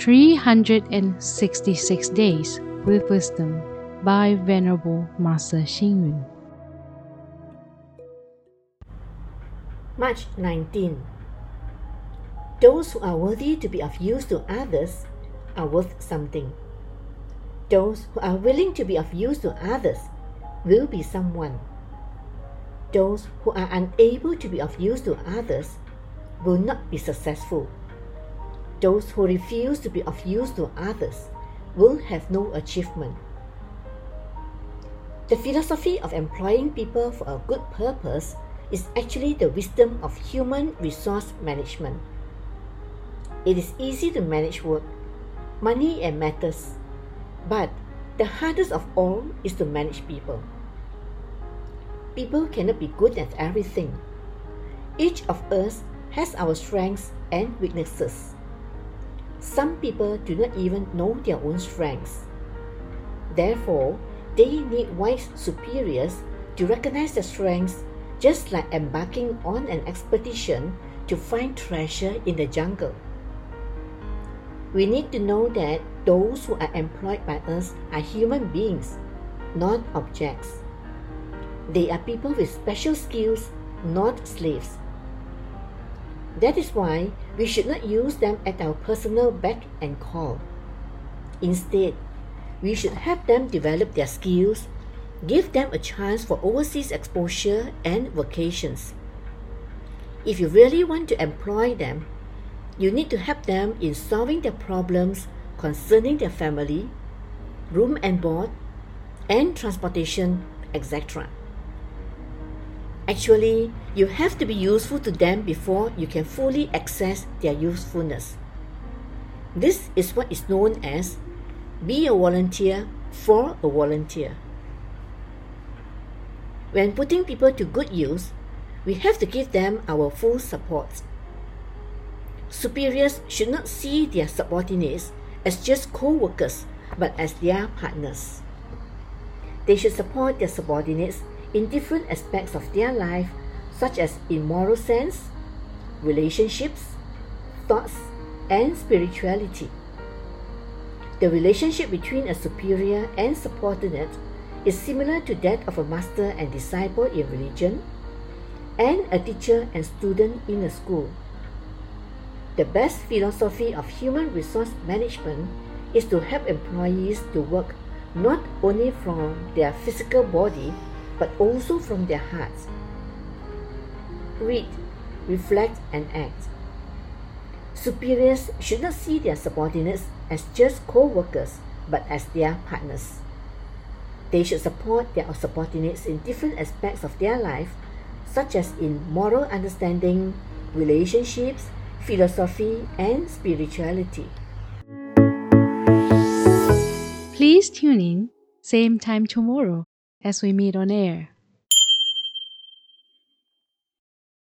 366 Days with Wisdom by Venerable Master Xing Yun. March 19. Those who are worthy to be of use to others are worth something. Those who are willing to be of use to others will be someone. Those who are unable to be of use to others will not be successful. Those who refuse to be of use to others will have no achievement. The philosophy of employing people for a good purpose is actually the wisdom of human resource management. It is easy to manage work, money, and matters, but the hardest of all is to manage people. People cannot be good at everything. Each of us has our strengths and weaknesses. Some people do not even know their own strengths. Therefore, they need wise superiors to recognize their strengths, just like embarking on an expedition to find treasure in the jungle. We need to know that those who are employed by us are human beings, not objects. They are people with special skills, not slaves. That is why we should not use them at our personal beck and call. Instead, we should help them develop their skills, give them a chance for overseas exposure and vacations. If you really want to employ them, you need to help them in solving their problems concerning their family, room and board, and transportation, etc. Actually, you have to be useful to them before you can fully access their usefulness. This is what is known as be a volunteer for a volunteer. When putting people to good use, we have to give them our full support. Superiors should not see their subordinates as just co workers but as their partners. They should support their subordinates in different aspects of their life, such as in moral sense, relationships, thoughts, and spirituality. The relationship between a superior and subordinate is similar to that of a master and disciple in religion, and a teacher and student in a school. The best philosophy of human resource management is to help employees to work not only from their physical body but also from their hearts. Read, reflect, and act. Superiors should not see their subordinates as just co workers but as their partners. They should support their subordinates in different aspects of their life, such as in moral understanding, relationships, philosophy, and spirituality. Please tune in, same time tomorrow as we meet on air.